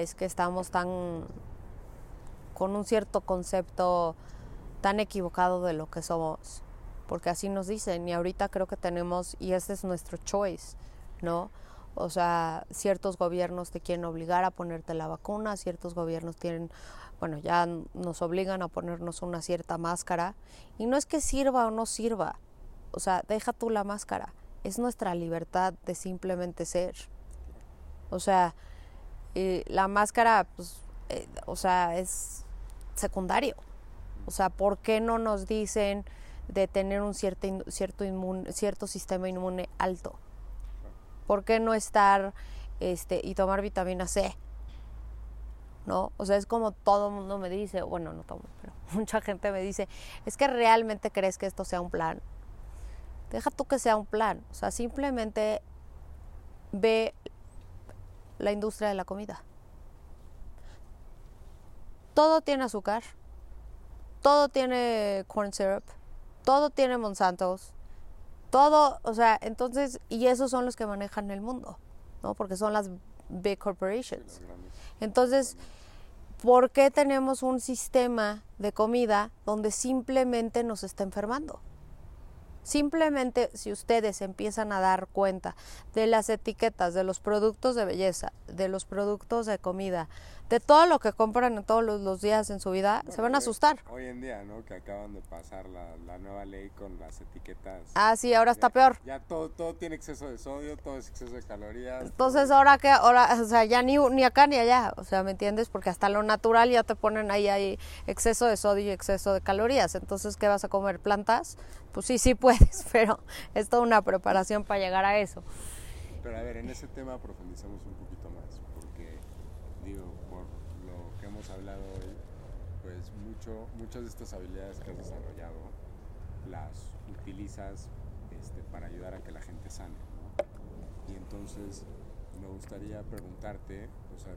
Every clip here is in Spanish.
Es que estamos tan con un cierto concepto tan equivocado de lo que somos, porque así nos dicen y ahorita creo que tenemos, y ese es nuestro choice, ¿no? O sea, ciertos gobiernos te quieren obligar a ponerte la vacuna, ciertos gobiernos tienen, bueno, ya nos obligan a ponernos una cierta máscara, y no es que sirva o no sirva, o sea, deja tú la máscara, es nuestra libertad de simplemente ser. O sea, la máscara, pues, eh, o sea, es secundario. O sea, ¿por qué no nos dicen de tener un cierto, cierto, cierto sistema inmune alto? ¿Por qué no estar este, y tomar vitamina C? ¿No? O sea, es como todo el mundo me dice, bueno, no todo, pero mucha gente me dice, es que realmente crees que esto sea un plan. Deja tú que sea un plan, o sea, simplemente ve la industria de la comida. Todo tiene azúcar, todo tiene corn syrup, todo tiene Monsantos, todo, o sea, entonces, y esos son los que manejan el mundo, ¿no? Porque son las big corporations. Entonces, ¿por qué tenemos un sistema de comida donde simplemente nos está enfermando? Simplemente si ustedes empiezan a dar cuenta de las etiquetas, de los productos de belleza, de los productos de comida, de todo lo que compran todos los, días en su vida, se van a asustar. Hoy en día, ¿no? Que acaban de pasar la, nueva ley con las etiquetas. Ah, sí, ahora está peor. Ya todo, todo tiene exceso de sodio, todo es exceso de calorías. Entonces, ahora que, ahora, o sea, ya ni, ni acá ni allá, o sea, ¿me entiendes? Porque hasta lo natural ya te ponen ahí, ahí exceso de sodio y exceso de calorías. Entonces, ¿qué vas a comer? ¿Plantas? Pues sí, sí puedes, pero es toda una preparación para llegar a eso. Pero a ver, en ese tema profundizamos un poquito más, digo, hablado hoy, pues mucho, muchas de estas habilidades que has desarrollado las utilizas este, para ayudar a que la gente sane. Y entonces me gustaría preguntarte, o sea,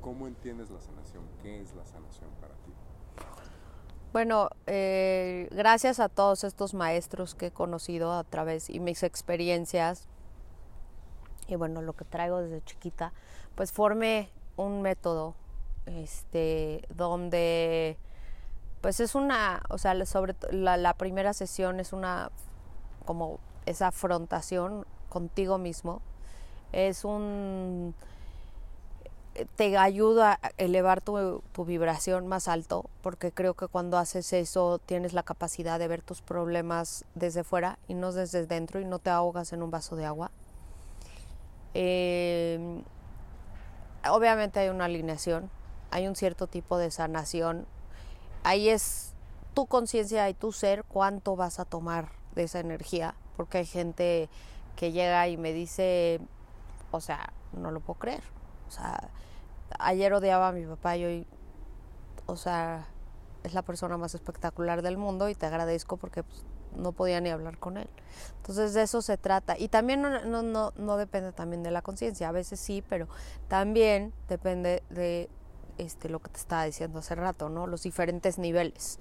¿cómo entiendes la sanación? ¿Qué es la sanación para ti? Bueno, eh, gracias a todos estos maestros que he conocido a través y mis experiencias y bueno, lo que traigo desde chiquita, pues formé un método este, donde pues es una, o sea, sobre la, primera sesión es una como esa afrontación contigo mismo, es un te ayuda a elevar tu, tu, vibración más alto, porque creo que cuando haces eso tienes la capacidad de ver tus problemas desde fuera y no desde dentro y no te ahogas en un vaso de agua. Eh, obviamente hay una alineación, hay un cierto tipo de sanación. Ahí es tu conciencia y tu ser cuánto vas a tomar de esa energía, porque hay gente que llega y me dice, o sea, no lo puedo creer. O sea, ayer odiaba a mi papá y hoy, o sea, es la persona más espectacular del mundo y te agradezco porque pues, no podía ni hablar con él. Entonces de eso se trata. Y también no, no, no, no depende también de la conciencia, a veces sí, pero también depende de este, lo que te estaba diciendo hace rato, ¿no? Los diferentes niveles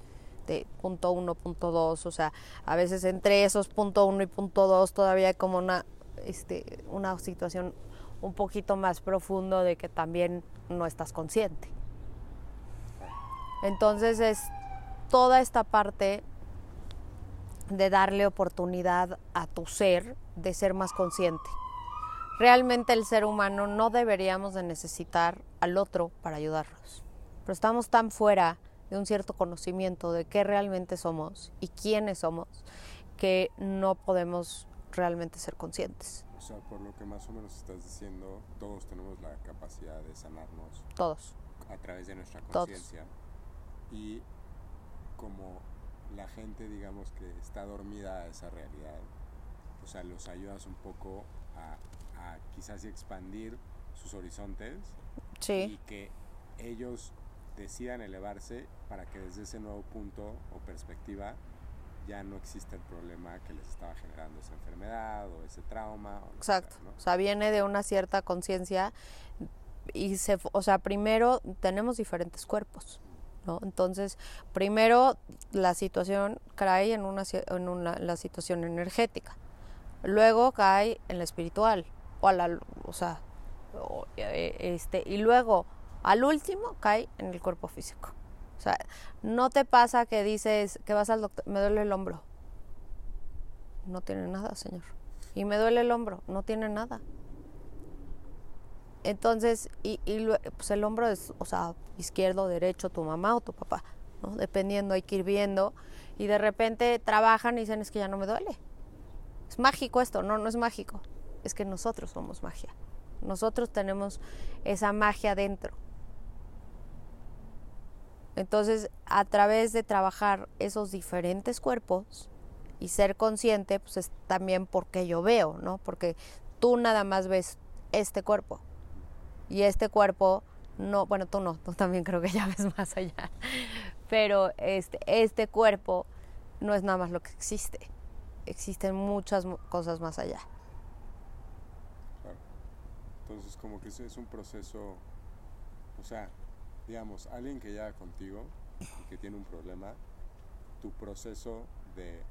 de punto uno, punto dos, o sea, a veces entre esos punto uno y punto dos todavía hay como una, este, una situación un poquito más profundo de que también no estás consciente. Entonces es toda esta parte de darle oportunidad a tu ser de ser más consciente realmente el ser humano no deberíamos de necesitar al otro para ayudarnos. Pero estamos tan fuera de un cierto conocimiento de qué realmente somos y quiénes somos que no podemos realmente ser conscientes. O sea, por lo que más o menos estás diciendo, todos tenemos la capacidad de sanarnos. Todos. A través de nuestra conciencia. Y como la gente, digamos, que está dormida a esa realidad, o sea, los ayudas un poco a quizás expandir sus horizontes y que ellos decidan elevarse para que desde ese nuevo punto o perspectiva ya no existe el problema que les estaba generando esa enfermedad o ese trauma. Exacto. O sea, viene de una cierta conciencia y se, o sea, primero tenemos diferentes cuerpos. ¿No? Entonces, primero la situación cae en una, en una la situación energética, luego cae en la espiritual, o, a o sea, eh, este, y luego al último cae en el cuerpo físico. O sea, no te pasa que dices que vas al doctor, me duele el hombro. No tiene nada, señor. Y me duele el hombro, no tiene nada. Entonces, y, pues el hombro es, o sea, izquierdo, derecho, tu mamá o tu papá, ¿no? Dependiendo, hay que ir viendo. Y de repente trabajan y dicen, es que ya no me duele. Es mágico esto, no, no es mágico. Es que nosotros somos magia. Nosotros tenemos esa magia dentro. Entonces, a través de trabajar esos diferentes cuerpos y ser consciente, pues es también porque yo veo, ¿no? Porque tú nada más ves este cuerpo y este cuerpo no, bueno, tú no, tú también creo que ya ves más allá, pero este, este cuerpo no es nada más lo que existe, existen muchas cosas más allá. Entonces, como que es un proceso, o sea, digamos, alguien que llega contigo y que tiene un problema, tu proceso de,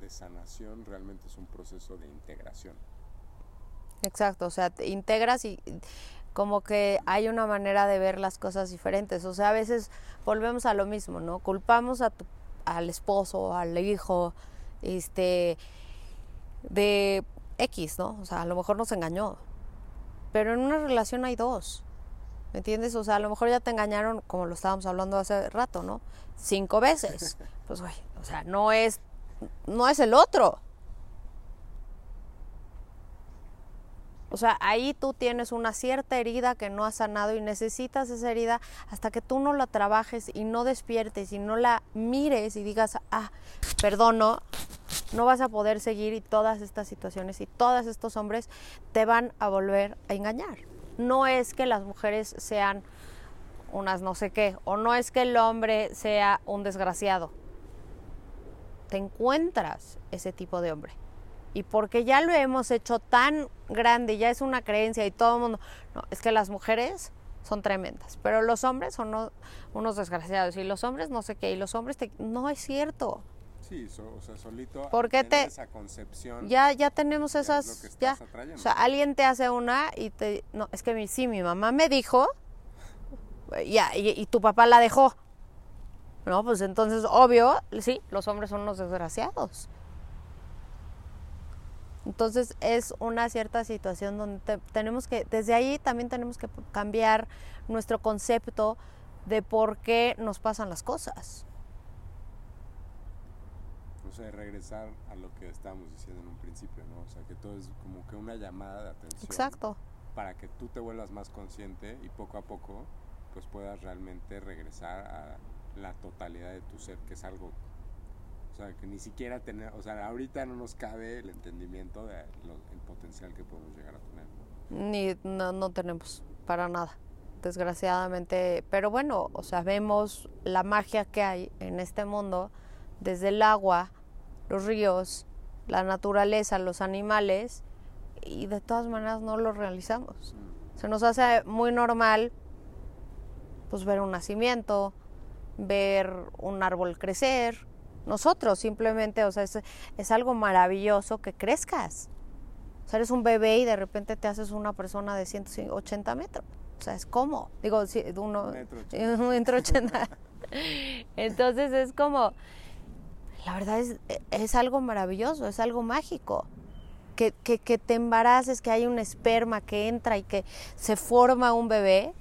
de sanación realmente es un proceso de integración. Exacto, o sea, te integras y como que hay una manera de ver las cosas diferentes. O sea, a veces volvemos a lo mismo, ¿no? Culpamos a tu, al esposo, al hijo, este, de X, ¿no? O sea, a lo mejor nos engañó. Pero en una relación hay dos. ¿Me entiendes? O sea, a lo mejor ya te engañaron, como lo estábamos hablando hace rato, ¿no? Cinco veces. Pues, güey, o sea, no es, no es el otro. O sea, ahí tú tienes una cierta herida que no has sanado y necesitas esa herida hasta que tú no la trabajes y no despiertes y no la mires y digas, ah, perdono, no vas a poder seguir y todas estas situaciones y todos estos hombres te van a volver a engañar. No es que las mujeres sean unas no sé qué, o no es que el hombre sea un desgraciado. Te encuentras ese tipo de hombre y porque ya lo hemos hecho tan grande, ya es una creencia y todo el mundo, no, es que las mujeres son tremendas, pero los hombres son unos desgraciados y los hombres no sé qué, y los hombres no es cierto. Sí, o sea, solito porque te, esa concepción. Ya ya tenemos esas ya, o sea, alguien te hace una y te no, es que mi, sí mi mamá me dijo ya y, y tu papá la dejó. No, pues entonces obvio, sí, los hombres son unos desgraciados. Entonces es una cierta situación donde tenemos que, desde ahí también tenemos que cambiar nuestro concepto de por qué nos pasan las cosas. O sea, regresar a lo que estábamos diciendo en un principio, ¿no? O sea, que todo es como que una llamada de atención. Exacto. Para que tú te vuelvas más consciente y poco a poco pues puedas realmente regresar a la totalidad de tu ser, que es algo o sea, que ni siquiera tener, o sea, ahorita no nos cabe el entendimiento del potencial que podemos llegar a tener. Ni, no, no tenemos, para nada, desgraciadamente. Pero bueno, o sea, vemos la magia que hay en este mundo, desde el agua, los ríos, la naturaleza, los animales, y de todas maneras no lo realizamos. Mm. Se nos hace muy normal, pues, ver un nacimiento, ver un árbol crecer, nosotros simplemente, o sea, es, algo maravilloso que crezcas. O sea, eres un bebé y de repente te haces una persona de 180 metros. O sea, es como, digo, uno, un metro ochenta. Entonces es como, la verdad es, es algo maravilloso, es algo mágico. Que, que, que te embaraces, que hay un esperma que entra y que se forma un bebé,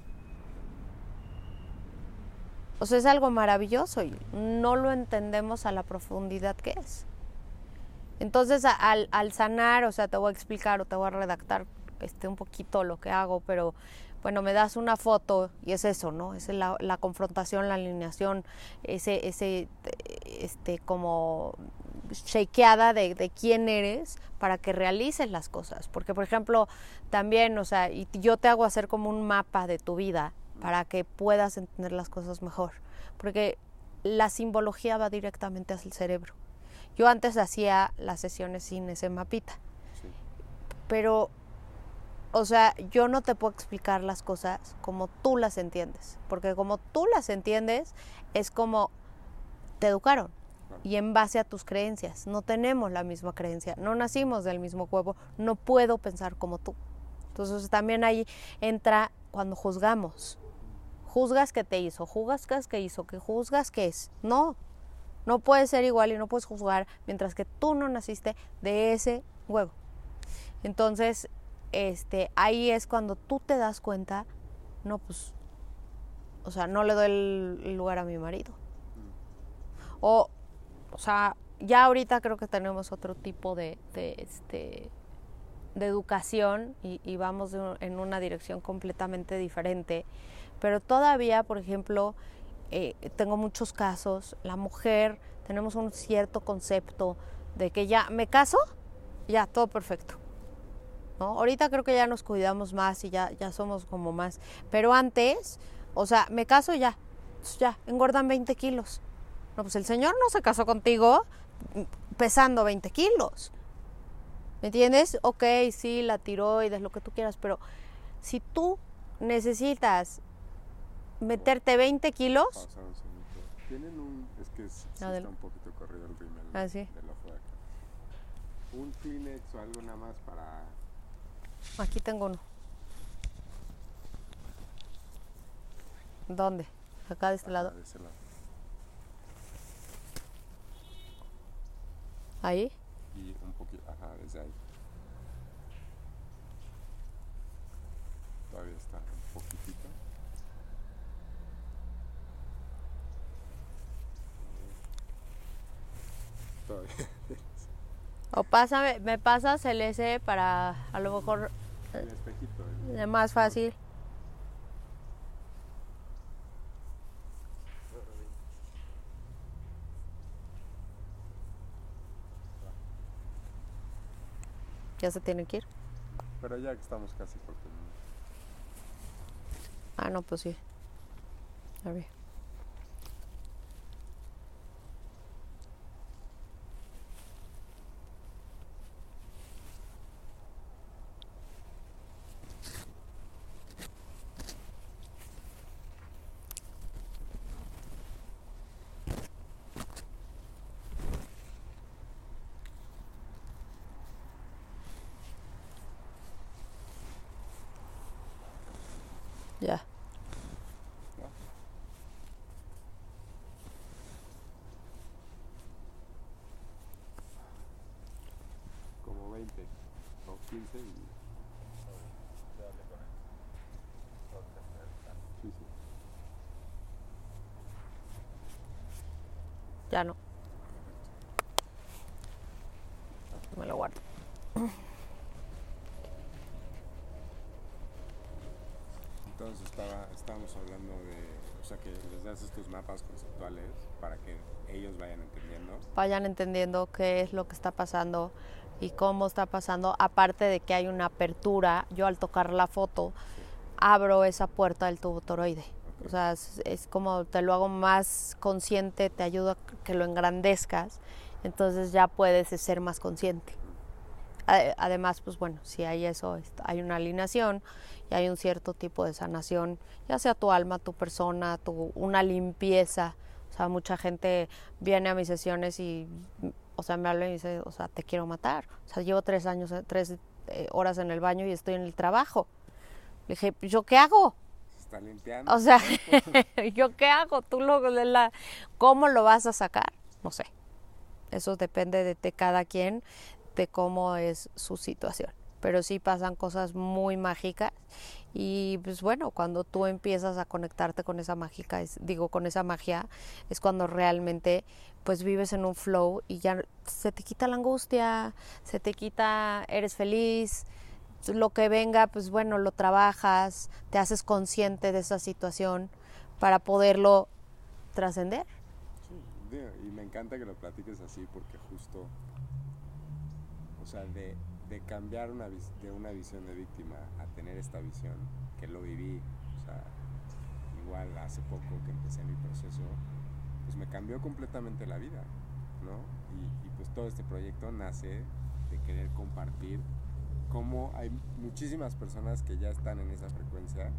o sea, es algo maravilloso y no lo entendemos a la profundidad que es. Entonces, al, al, sanar, o sea, te voy a explicar o te voy a redactar este, un poquito lo que hago, pero bueno, me das una foto y es eso, ¿no? Es la, la confrontación, la alineación, ese, ese, este, como shakeada de, de, quién eres para que realices las cosas. Porque, por ejemplo, también, o sea, y yo te hago hacer como un mapa de tu vida para que puedas entender las cosas mejor. Porque la simbología va directamente hacia el cerebro. Yo antes hacía las sesiones sin ese mapita. Pero, o sea, yo no te puedo explicar las cosas como tú las entiendes. Porque como tú las entiendes, es como te educaron. Y en base a tus creencias. No tenemos la misma creencia. No nacimos del mismo cuerpo. No puedo pensar como tú. Entonces también ahí entra cuando juzgamos juzgas que te hizo, juzgas que hizo, que juzgas que es. No, no puede ser igual y no puedes juzgar mientras que tú no naciste de ese huevo. Entonces, este, ahí es cuando tú te das cuenta, no, pues, o sea, no le doy el lugar a mi marido. O, o sea, ya ahorita creo que tenemos otro tipo de este, de educación y, vamos en una dirección completamente diferente. Pero todavía, por ejemplo, eh, tengo muchos casos, la mujer, tenemos un cierto concepto de que ya me caso, ya, todo perfecto. ¿no? Ahorita creo que ya nos cuidamos más y ya, ya somos como más. Pero antes, o sea, me caso ya, ya, engordan 20 kilos. No, pues el Señor no se casó contigo pesando 20 kilos. ¿Me entiendes? Ok, sí, la tiroides, lo que tú quieras, pero si tú necesitas meterte 20 kilos... Tienen un... Es que sí, está un poquito corrido el rímel ah, ¿sí? del ojo de acá. Un Kleenex o algo nada más para... Aquí tengo uno. ¿Dónde? Acá de este lado. De ese lado. Ahí y un poquito, ajá, desde ahí. Todavía está un poquitito. Todavía. O pásame, me pasas el S para a lo mejor el espejito, el... más fácil. ya se tiene que ir. Pero ya que estamos casi por Ah, no, pues sí. A ver. Ya. Como 20 o 15 y... Sí, sí. Ya no. Me lo guardo. entonces estaba, estábamos hablando de, o sea, que les das estos mapas conceptuales para que ellos vayan entendiendo. Vayan entendiendo qué es lo que está pasando y cómo está pasando, aparte de que hay una apertura, yo al tocar la foto abro esa puerta del tubo toroide. O sea, es, como te lo hago más consciente, te ayuda a que lo engrandezcas, entonces ya puedes ser más consciente. Además, pues bueno, si hay eso, hay una alineación y hay un cierto tipo de sanación, ya sea tu alma, tu persona, tu, una limpieza. O sea, mucha gente viene a mis sesiones y, o sea, me habla y dice, o sea, te quiero matar. O sea, llevo tres años, tres eh, horas en el baño y estoy en el trabajo. Le dije, ¿yo qué hago? está limpiando. O sea, ¿yo qué hago? ¿Tú lo, la, cómo lo vas a sacar? No sé. Eso depende de, de cada quien, de cómo es su situación pero sí pasan cosas muy mágicas y pues bueno, cuando tú empiezas a conectarte con esa mágica, es, digo, con esa magia, es cuando realmente pues vives en un flow y ya se te quita la angustia, se te quita, eres feliz, lo que venga, pues bueno, lo trabajas, te haces consciente de esa situación para poderlo trascender. Sí, y me encanta que lo platiques así porque justo, o sea, de de cambiar una, de una visión de víctima a tener esta visión, que lo viví, o sea, igual hace poco que empecé mi proceso, pues me cambió completamente la vida, ¿no? Y, pues todo este proyecto nace de querer compartir cómo hay muchísimas personas que ya están en esa frecuencia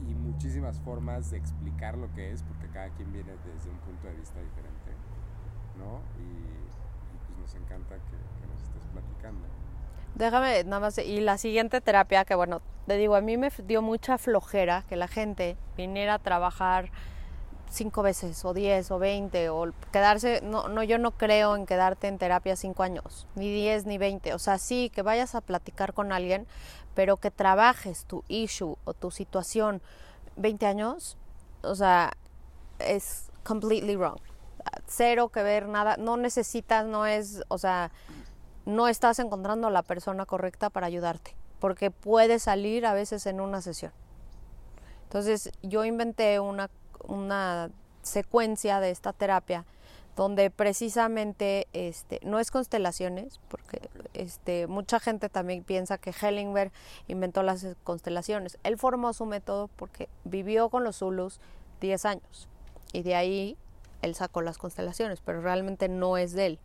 y muchísimas formas de explicar lo que es, porque cada quien viene desde un punto de vista diferente, ¿no? Y, pues nos encanta que, platicando. Déjame nada más, y la siguiente terapia, que bueno, te digo, a mí me dio mucha flojera que la gente viniera a trabajar cinco veces o diez o veinte o quedarse, no, no, yo no creo en quedarte en terapia cinco años, ni diez ni veinte, o sea, sí, que vayas a platicar con alguien, pero que trabajes tu issue o tu situación 20 años, o sea, es completely wrong. Cero que ver, nada, no necesitas, no es, o sea, no estás encontrando la persona correcta para ayudarte, porque puede salir a veces en una sesión. Entonces, yo inventé una una secuencia de esta terapia donde precisamente este no es constelaciones porque este mucha gente también piensa que Hellingberg inventó las constelaciones él formó su método porque vivió con los Zulus 10 años y de ahí él sacó las constelaciones pero realmente no es de él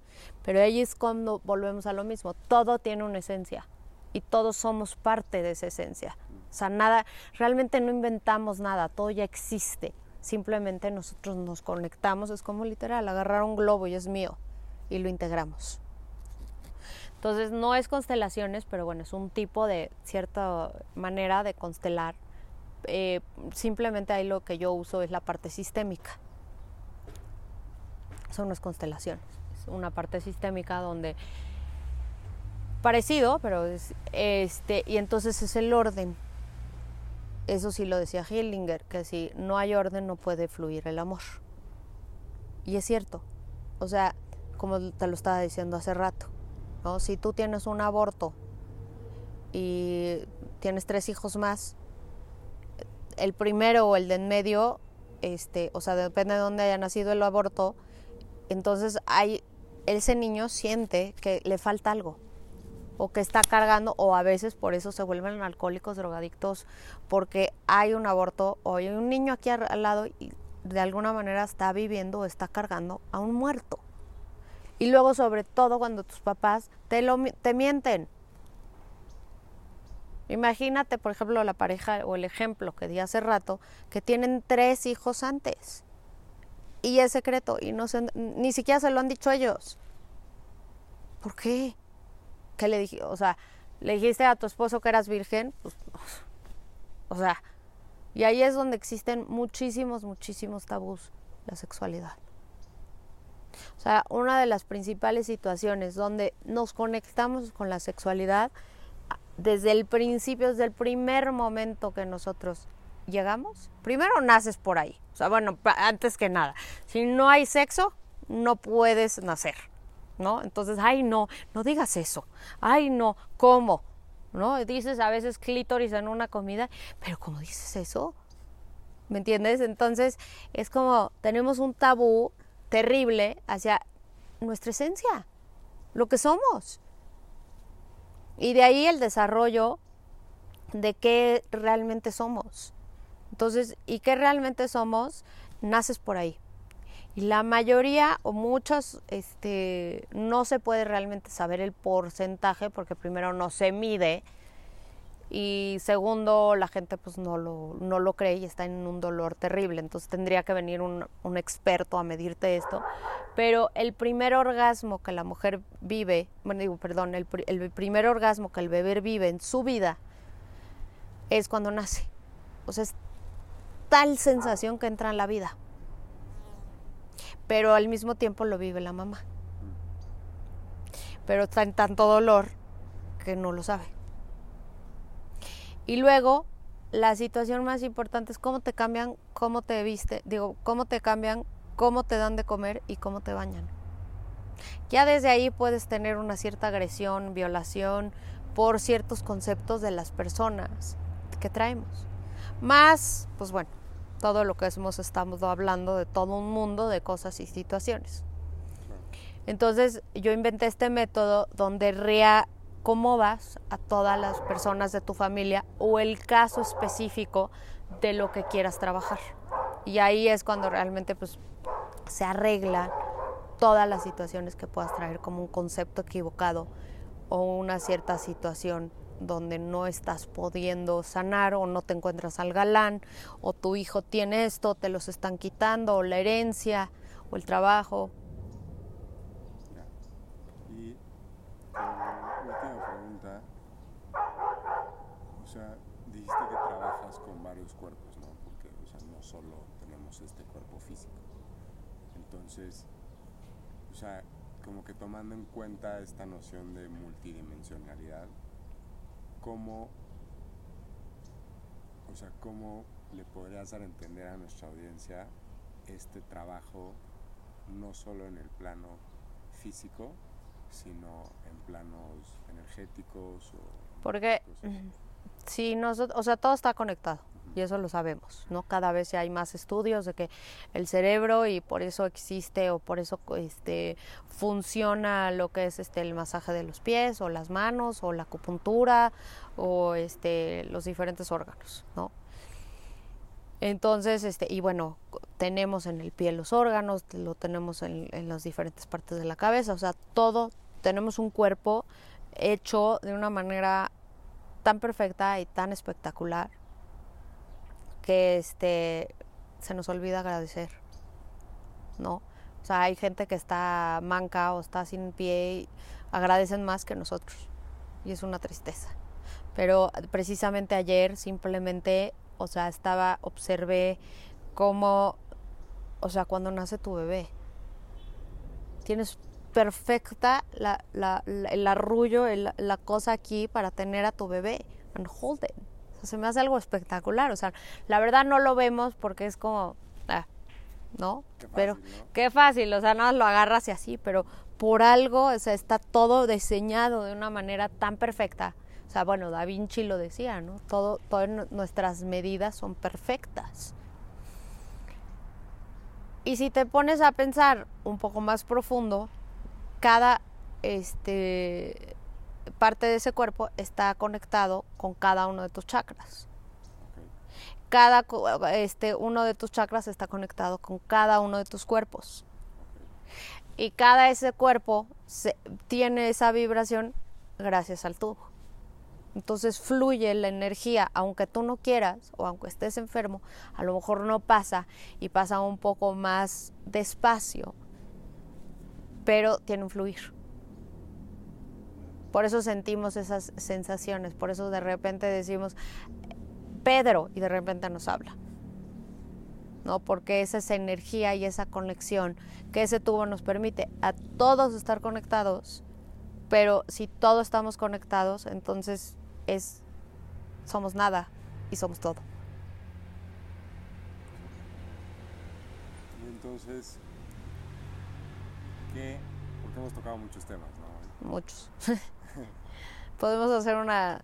pero ahí es cuando volvemos a lo mismo todo tiene una esencia y todos somos parte de esa esencia o sea nada realmente no inventamos nada todo ya existe simplemente nosotros nos conectamos, es como literal, agarrar un globo y es mío y lo integramos. Entonces no es constelaciones, pero bueno, es un tipo de cierta manera de constelar. Eh, simplemente ahí lo que yo uso es la parte sistémica. Son unas constelaciones, es una parte sistémica donde parecido, pero es este y entonces es el orden eso sí lo decía Hillinger, que si no hay orden no puede fluir el amor. Y es cierto. O sea, como te lo estaba diciendo hace rato, ¿no? Si tú tienes un aborto y tienes tres hijos más, el primero o el de en medio, este, o sea, depende de dónde haya nacido el aborto, entonces hay, ese niño siente que le falta algo o que está cargando o a veces por eso se vuelven alcohólicos, drogadictos, porque hay un aborto o hay un niño aquí al lado y de alguna manera está viviendo o está cargando a un muerto. Y luego sobre todo cuando tus papás te, lo, te mienten. Imagínate, por ejemplo, la pareja o el ejemplo que di hace rato, que tienen tres hijos antes. Y es secreto y no se, ni siquiera se lo han dicho ellos. ¿Por qué? ¿qué le dije? O sea, le dijiste a tu esposo que eras virgen, pues, o sea, y ahí es donde existen muchísimos, muchísimos tabús, la sexualidad. O sea, una de las principales situaciones donde nos conectamos con la sexualidad desde el principio, desde el primer momento que nosotros llegamos, primero naces por ahí. O sea, bueno, antes que nada, si no hay sexo, no puedes nacer. ¿no? Entonces, ay, no, no digas eso. Ay, no, ¿cómo? ¿No? Dices a veces clítoris en una comida, pero ¿cómo dices eso? ¿Me entiendes? Entonces, es como tenemos un tabú terrible hacia nuestra esencia, lo que somos. Y de ahí el desarrollo de qué realmente somos. Entonces, ¿y qué realmente somos? Naces por ahí. Y la mayoría o muchos este, no se puede realmente saber el porcentaje porque primero no se mide y segundo la gente pues no lo, no lo cree y está en un dolor terrible. Entonces tendría que venir un, un experto a medirte esto. Pero el primer orgasmo que la mujer vive, bueno digo, perdón, el, el primer orgasmo que el bebé vive en su vida es cuando nace. O sea, es tal sensación que entra en la vida pero al mismo tiempo lo vive la mamá. Pero está en tanto dolor que no lo sabe. Y luego, la situación más importante es cómo te cambian, cómo te viste, digo, cómo te cambian, cómo te dan de comer y cómo te bañan. Ya desde ahí puedes tener una cierta agresión, violación por ciertos conceptos de las personas que traemos. Más, pues bueno, todo lo que hemos estado hablando de todo un mundo de cosas y situaciones. Entonces yo inventé este método donde reacomodas a todas las personas de tu familia o el caso específico de lo que quieras trabajar. Y ahí es cuando realmente pues, se arreglan todas las situaciones que puedas traer como un concepto equivocado o una cierta situación donde no estás pudiendo sanar o no te encuentras al galán o tu hijo tiene esto, te los están quitando o la herencia o el trabajo. Y eh, última pregunta, o sea, dijiste que trabajas con varios cuerpos, ¿no? Porque o sea, no solo tenemos este cuerpo físico. Entonces, o sea, como que tomando en cuenta esta noción de multidimensionalidad, ¿cómo, o sea, cómo le podrías dar a entender a nuestra audiencia este trabajo no solo en el plano físico, sino en planos energéticos o porque sí nosotros o sea todo está conectado y eso lo sabemos, ¿no? Cada vez hay más estudios de que el cerebro y por eso existe o por eso este funciona lo que es este el masaje de los pies o las manos o la acupuntura o este los diferentes órganos, ¿no? Entonces, este, y bueno, tenemos en el pie los órganos, lo tenemos en, en las diferentes partes de la cabeza, o sea, todo, tenemos un cuerpo hecho de una manera tan perfecta y tan espectacular que este se nos olvida agradecer, ¿no? O sea, hay gente que está manca o está sin pie y agradecen más que nosotros. Y es una tristeza. Pero precisamente ayer simplemente, o sea, estaba, observé cómo, o sea, cuando nace tu bebé, tienes perfecta la, la, el arrullo, la cosa aquí para tener a tu bebé and hold it se me hace algo espectacular. O sea, la verdad no lo vemos porque es como, ah, ¿no? pero qué fácil, o sea, nada lo agarras y así, pero por algo, o sea, está todo diseñado de una manera tan perfecta. O sea, bueno, Da Vinci lo decía, ¿no? Todo, todas nuestras medidas son perfectas. Y si te pones a pensar un poco más profundo, cada este parte de ese cuerpo está conectado con cada uno de tus chakras. Cada este, uno de tus chakras está conectado con cada uno de tus cuerpos. Y cada ese cuerpo tiene esa vibración gracias al tubo. Entonces fluye la energía, aunque tú no quieras o aunque estés enfermo, a lo mejor no pasa y pasa un poco más despacio, pero tiene un fluir. Por eso sentimos esas sensaciones, por eso de repente decimos, Pedro, y de repente nos habla. ¿no? Porque es esa energía y esa conexión que ese tubo nos permite a todos estar conectados, pero si todos estamos conectados, entonces es somos nada y somos todo. Entonces, ¿qué? Porque hemos tocado muchos temas, ¿no? Muchos. Podemos hacer una,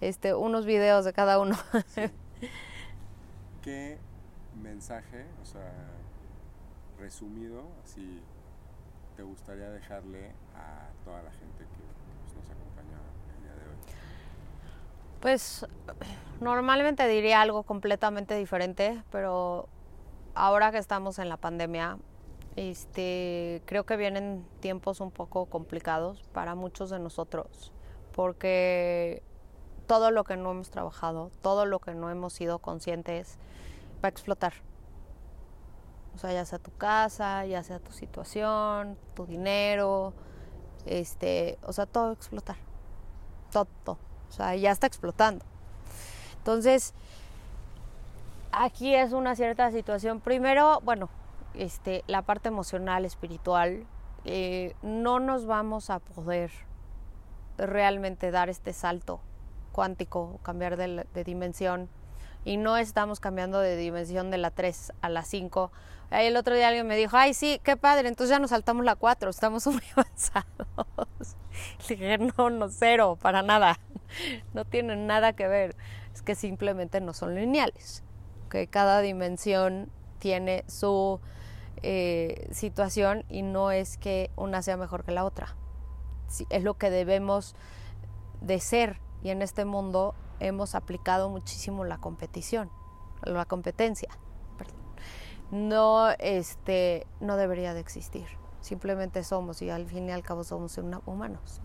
este, unos videos de cada uno. ¿Qué mensaje, o sea, resumido, así, te gustaría dejarle a toda la gente que pues, nos acompaña el día de hoy? Pues normalmente diría algo completamente diferente, pero ahora que estamos en la pandemia, este, creo que vienen tiempos un poco complicados para muchos de nosotros porque todo lo que no hemos trabajado, todo lo que no hemos sido conscientes va a explotar. O sea, ya sea tu casa, ya sea tu situación, tu dinero, este, o sea, todo va a explotar. Todo, todo. O sea, ya está explotando. Entonces, aquí es una cierta situación. Primero, bueno, este, la parte emocional, espiritual, eh, no nos vamos a poder realmente dar este salto cuántico, cambiar de, dimensión. Y no estamos cambiando de dimensión de la 3 a la 5. Ahí el otro día alguien me dijo, ay, sí, qué padre, entonces ya nos saltamos la 4, estamos muy avanzados. Le dije, no, no, cero, para nada. No tienen nada que ver. Es que simplemente no son lineales. Que cada dimensión tiene su eh, situación y no es que una sea mejor que la otra es lo que debemos de ser y en este mundo hemos aplicado muchísimo la competición, la competencia. No, este, no debería de existir. Simplemente somos y al fin y al cabo somos humanos.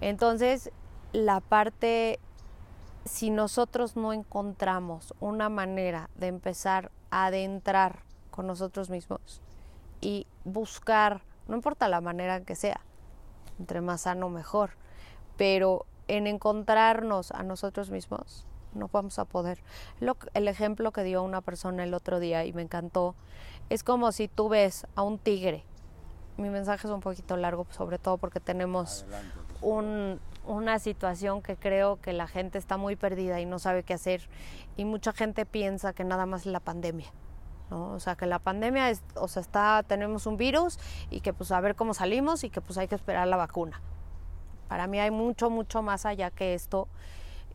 Entonces, la parte, si nosotros no encontramos una manera de empezar a adentrar con nosotros mismos y buscar, no importa la manera que sea, entre más sano mejor, pero en encontrarnos a nosotros mismos no vamos a poder. el ejemplo que dio una persona el otro día y me encantó, es como si tú ves a un tigre. Mi mensaje es un poquito largo, sobre todo porque tenemos un, una situación que creo que la gente está muy perdida y no sabe qué hacer. Y mucha gente piensa que nada más es la pandemia. O sea, que la pandemia o sea, está, tenemos un virus y que pues a ver cómo salimos y que pues hay que esperar la vacuna. Para mí hay mucho, mucho más allá que esto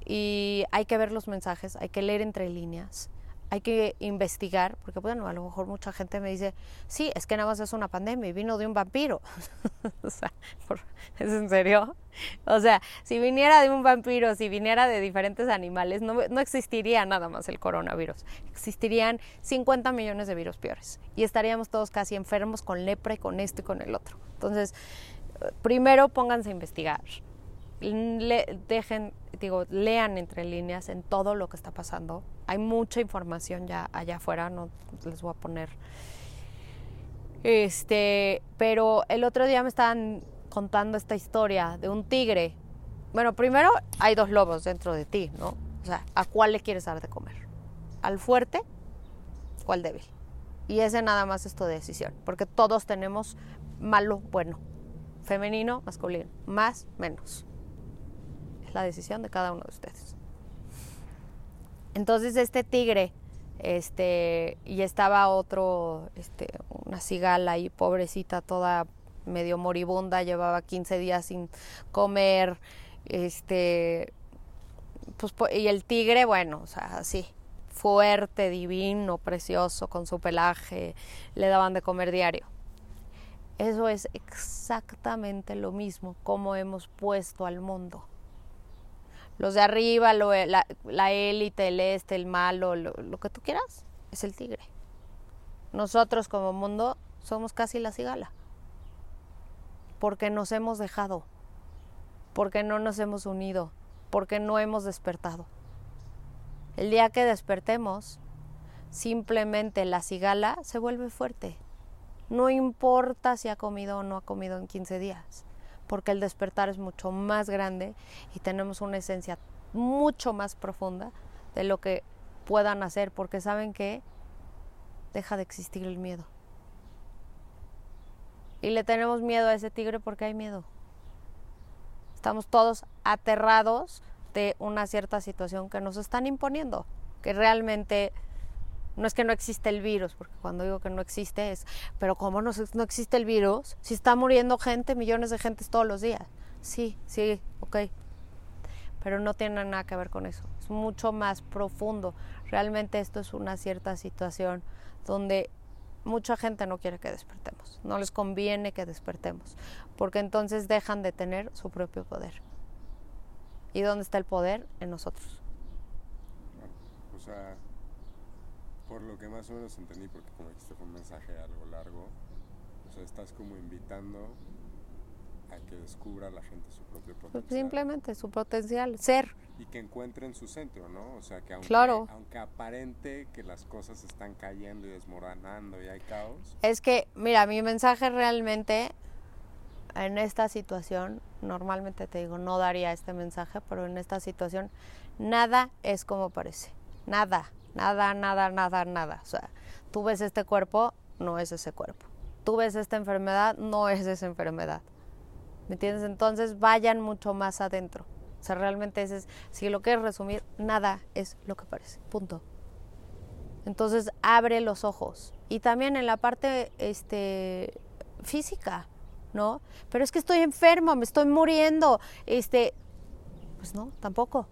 y hay que ver los mensajes, hay que leer entre líneas, hay que investigar, porque bueno, a lo mejor mucha gente me dice, sí, es que nada más es una pandemia y vino de un vampiro. o sea, ¿es en serio? O sea, si viniera de un vampiro, si viniera de diferentes animales, no, no existiría nada más el coronavirus. Existirían 50 millones de virus peores y estaríamos todos casi enfermos con lepra y con esto y con el otro. Entonces, primero pónganse a investigar. Le, dejen, digo, lean entre líneas en todo lo que está pasando. Hay mucha información ya allá afuera, no les voy a poner. Este, pero el otro día me estaban contando esta historia de un tigre. Bueno, primero hay dos lobos dentro de ti, ¿no? O sea, ¿a cuál le quieres dar de comer? ¿Al fuerte o al débil? Y ese nada más es tu decisión, porque todos tenemos malo, bueno femenino, masculino, más, menos. La decisión de cada uno de ustedes. Entonces este tigre, este, y estaba otro, este, una cigala ahí, pobrecita, toda medio moribunda, llevaba 15 días sin comer, este, pues, y el tigre, bueno, o sea, así, fuerte, divino, precioso, con su pelaje, le daban de comer diario. Eso es exactamente lo mismo como hemos puesto al mundo. Los de arriba, la, élite, el este, el malo, lo, lo que tú quieras, es el tigre. Nosotros como mundo somos casi la cigala. Porque nos hemos dejado, porque no nos hemos unido, porque no hemos despertado. El día que despertemos, simplemente la cigala se vuelve fuerte no importa si ha comido o no ha comido en 15 días, porque el despertar es mucho más grande y tenemos una esencia mucho más profunda de lo que puedan hacer, porque saben que deja de existir el miedo. Y le tenemos miedo a ese tigre porque hay miedo. Estamos todos aterrados de una cierta situación que nos están imponiendo, que realmente no es que no existe el virus, porque cuando digo que no existe es, pero ¿cómo no, no existe el virus? Si está muriendo gente, millones de gentes todos los días. Sí, sí, ok. Pero no tiene nada que ver con eso. Es mucho más profundo. Realmente esto es una cierta situación donde mucha gente no quiere que despertemos. No les conviene que despertemos, porque entonces dejan de tener su propio poder. ¿Y dónde está el poder? En nosotros. O sea, por lo que más o menos entendí, porque como dijiste fue un mensaje algo largo, o sea, estás como invitando a que descubra la gente su propio pues potencial. Simplemente su potencial, ser. Y que encuentren su centro, ¿no? O sea, que aunque, aunque aparente que las cosas están cayendo y desmoronando y hay caos. Es que, mira, mi mensaje realmente en esta situación, normalmente te digo, no daría este mensaje, pero en esta situación, nada es como parece. Nada. Nada, nada, nada, nada. O sea, tú ves este cuerpo, no es ese cuerpo. Tú ves esta enfermedad, no es esa enfermedad. ¿Me entiendes? Entonces vayan mucho más adentro. O sea, realmente ese es, si lo quieres resumir, nada es lo que parece. Punto. Entonces abre los ojos. Y también en la parte este, física, ¿no? Pero es que estoy enfermo, me estoy muriendo. Este, pues no, tampoco.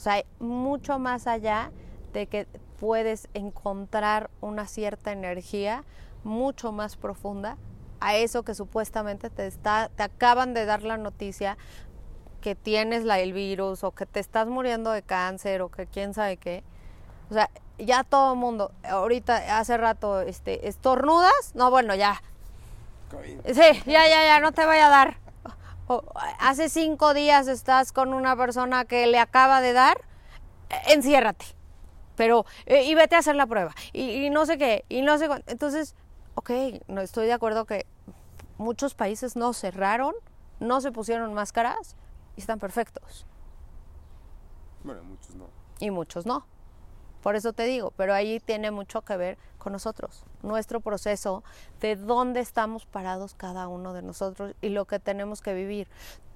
O sea, mucho más allá de que puedes encontrar una cierta energía mucho más profunda a eso que supuestamente te está te acaban de dar la noticia que tienes la, el virus o que te estás muriendo de cáncer o que quién sabe qué. O sea, ya todo el mundo, ahorita hace rato este estornudas, no, bueno, ya. Sí, ya ya ya no te voy a dar hace cinco días estás con una persona que le acaba de dar, enciérrate. Pero, eh, y vete a hacer la prueba. Y, no sé qué, y no sé Entonces, ok, no estoy de acuerdo que muchos países no cerraron, no se pusieron máscaras y están perfectos. Bueno, muchos no. Y muchos no. Por eso te digo, pero ahí tiene mucho que ver con nosotros, nuestro proceso, de dónde estamos parados cada uno de nosotros y lo que tenemos que vivir.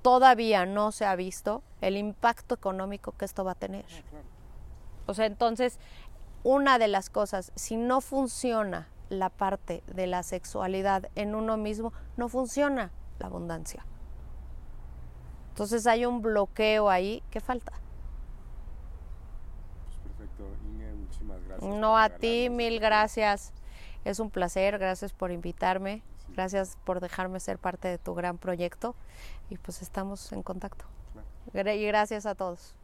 Todavía no se ha visto el impacto económico que esto va a tener. Ah, o sea, entonces, una de las cosas, si no funciona la parte de la sexualidad en uno mismo, no funciona la abundancia. Entonces hay un bloqueo ahí que falta. No, a ti, mil gracias. Es un placer, gracias por invitarme, gracias por dejarme ser parte de tu gran proyecto y pues estamos en contacto. Y gracias a todos.